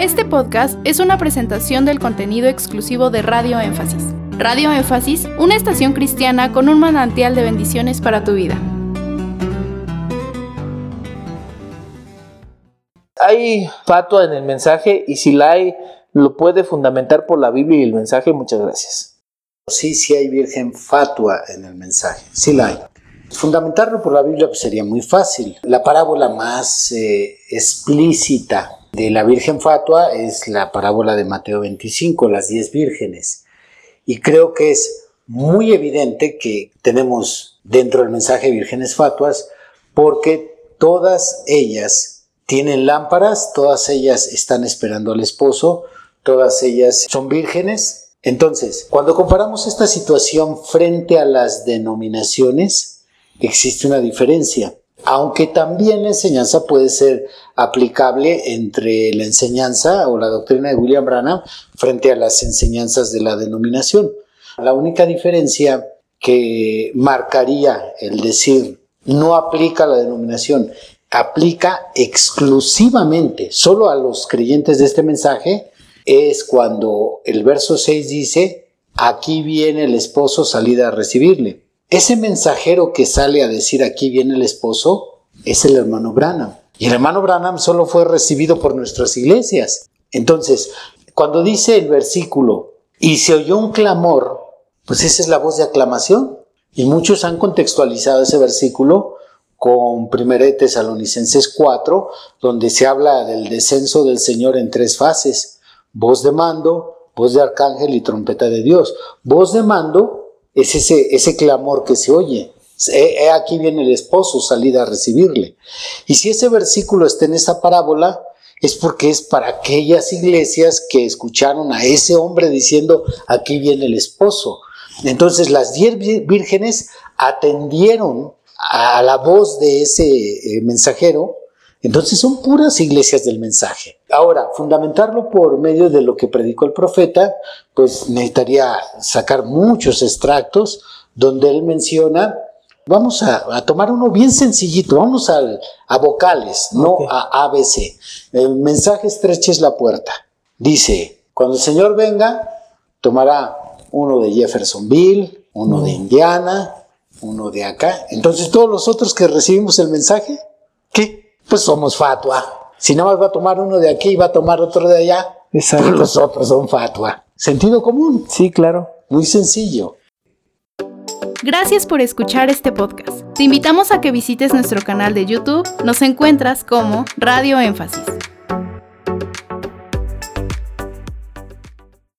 Este podcast es una presentación del contenido exclusivo de Radio Énfasis. Radio Énfasis, una estación cristiana con un manantial de bendiciones para tu vida. Hay fatua en el mensaje y si la hay, lo puede fundamentar por la Biblia y el mensaje. Muchas gracias. Sí, sí hay virgen fatua en el mensaje, sí la hay. Fundamentarlo por la Biblia pues, sería muy fácil. La parábola más eh, explícita de la Virgen Fatua es la parábola de Mateo 25, las diez vírgenes. Y creo que es muy evidente que tenemos dentro del mensaje vírgenes fatuas porque todas ellas tienen lámparas, todas ellas están esperando al esposo, todas ellas son vírgenes. Entonces, cuando comparamos esta situación frente a las denominaciones, existe una diferencia aunque también la enseñanza puede ser aplicable entre la enseñanza o la doctrina de William Branham frente a las enseñanzas de la denominación. La única diferencia que marcaría el decir no aplica la denominación, aplica exclusivamente solo a los creyentes de este mensaje, es cuando el verso 6 dice, aquí viene el esposo salida a recibirle. Ese mensajero que sale a decir aquí viene el esposo es el hermano Branham. Y el hermano Branham solo fue recibido por nuestras iglesias. Entonces, cuando dice el versículo, y se oyó un clamor, pues esa es la voz de aclamación. Y muchos han contextualizado ese versículo con 1 Tesalonicenses 4, donde se habla del descenso del Señor en tres fases. Voz de mando, voz de arcángel y trompeta de Dios. Voz de mando es ese, ese clamor que se oye. He, aquí viene el esposo, salida a recibirle. Y si ese versículo está en esa parábola, es porque es para aquellas iglesias que escucharon a ese hombre diciendo, aquí viene el esposo. Entonces las diez vírgenes atendieron a la voz de ese eh, mensajero entonces son puras iglesias del mensaje. Ahora, fundamentarlo por medio de lo que predicó el profeta, pues necesitaría sacar muchos extractos donde él menciona, vamos a, tomar uno bien sencillito, vamos a vocales, no a ABC. El mensaje estreches la puerta. Dice, cuando el Señor venga, tomará uno de Jeffersonville, uno de Indiana, uno de acá. Entonces todos los otros que recibimos el mensaje, ¿qué? pues somos fatua. Si nada más va a tomar uno de aquí y va a tomar otro de allá, pues los otros son fatua. Sentido común. Sí, claro. Muy sencillo. Gracias por escuchar este podcast. Te invitamos a que visites nuestro canal de YouTube. Nos encuentras como Radio Énfasis.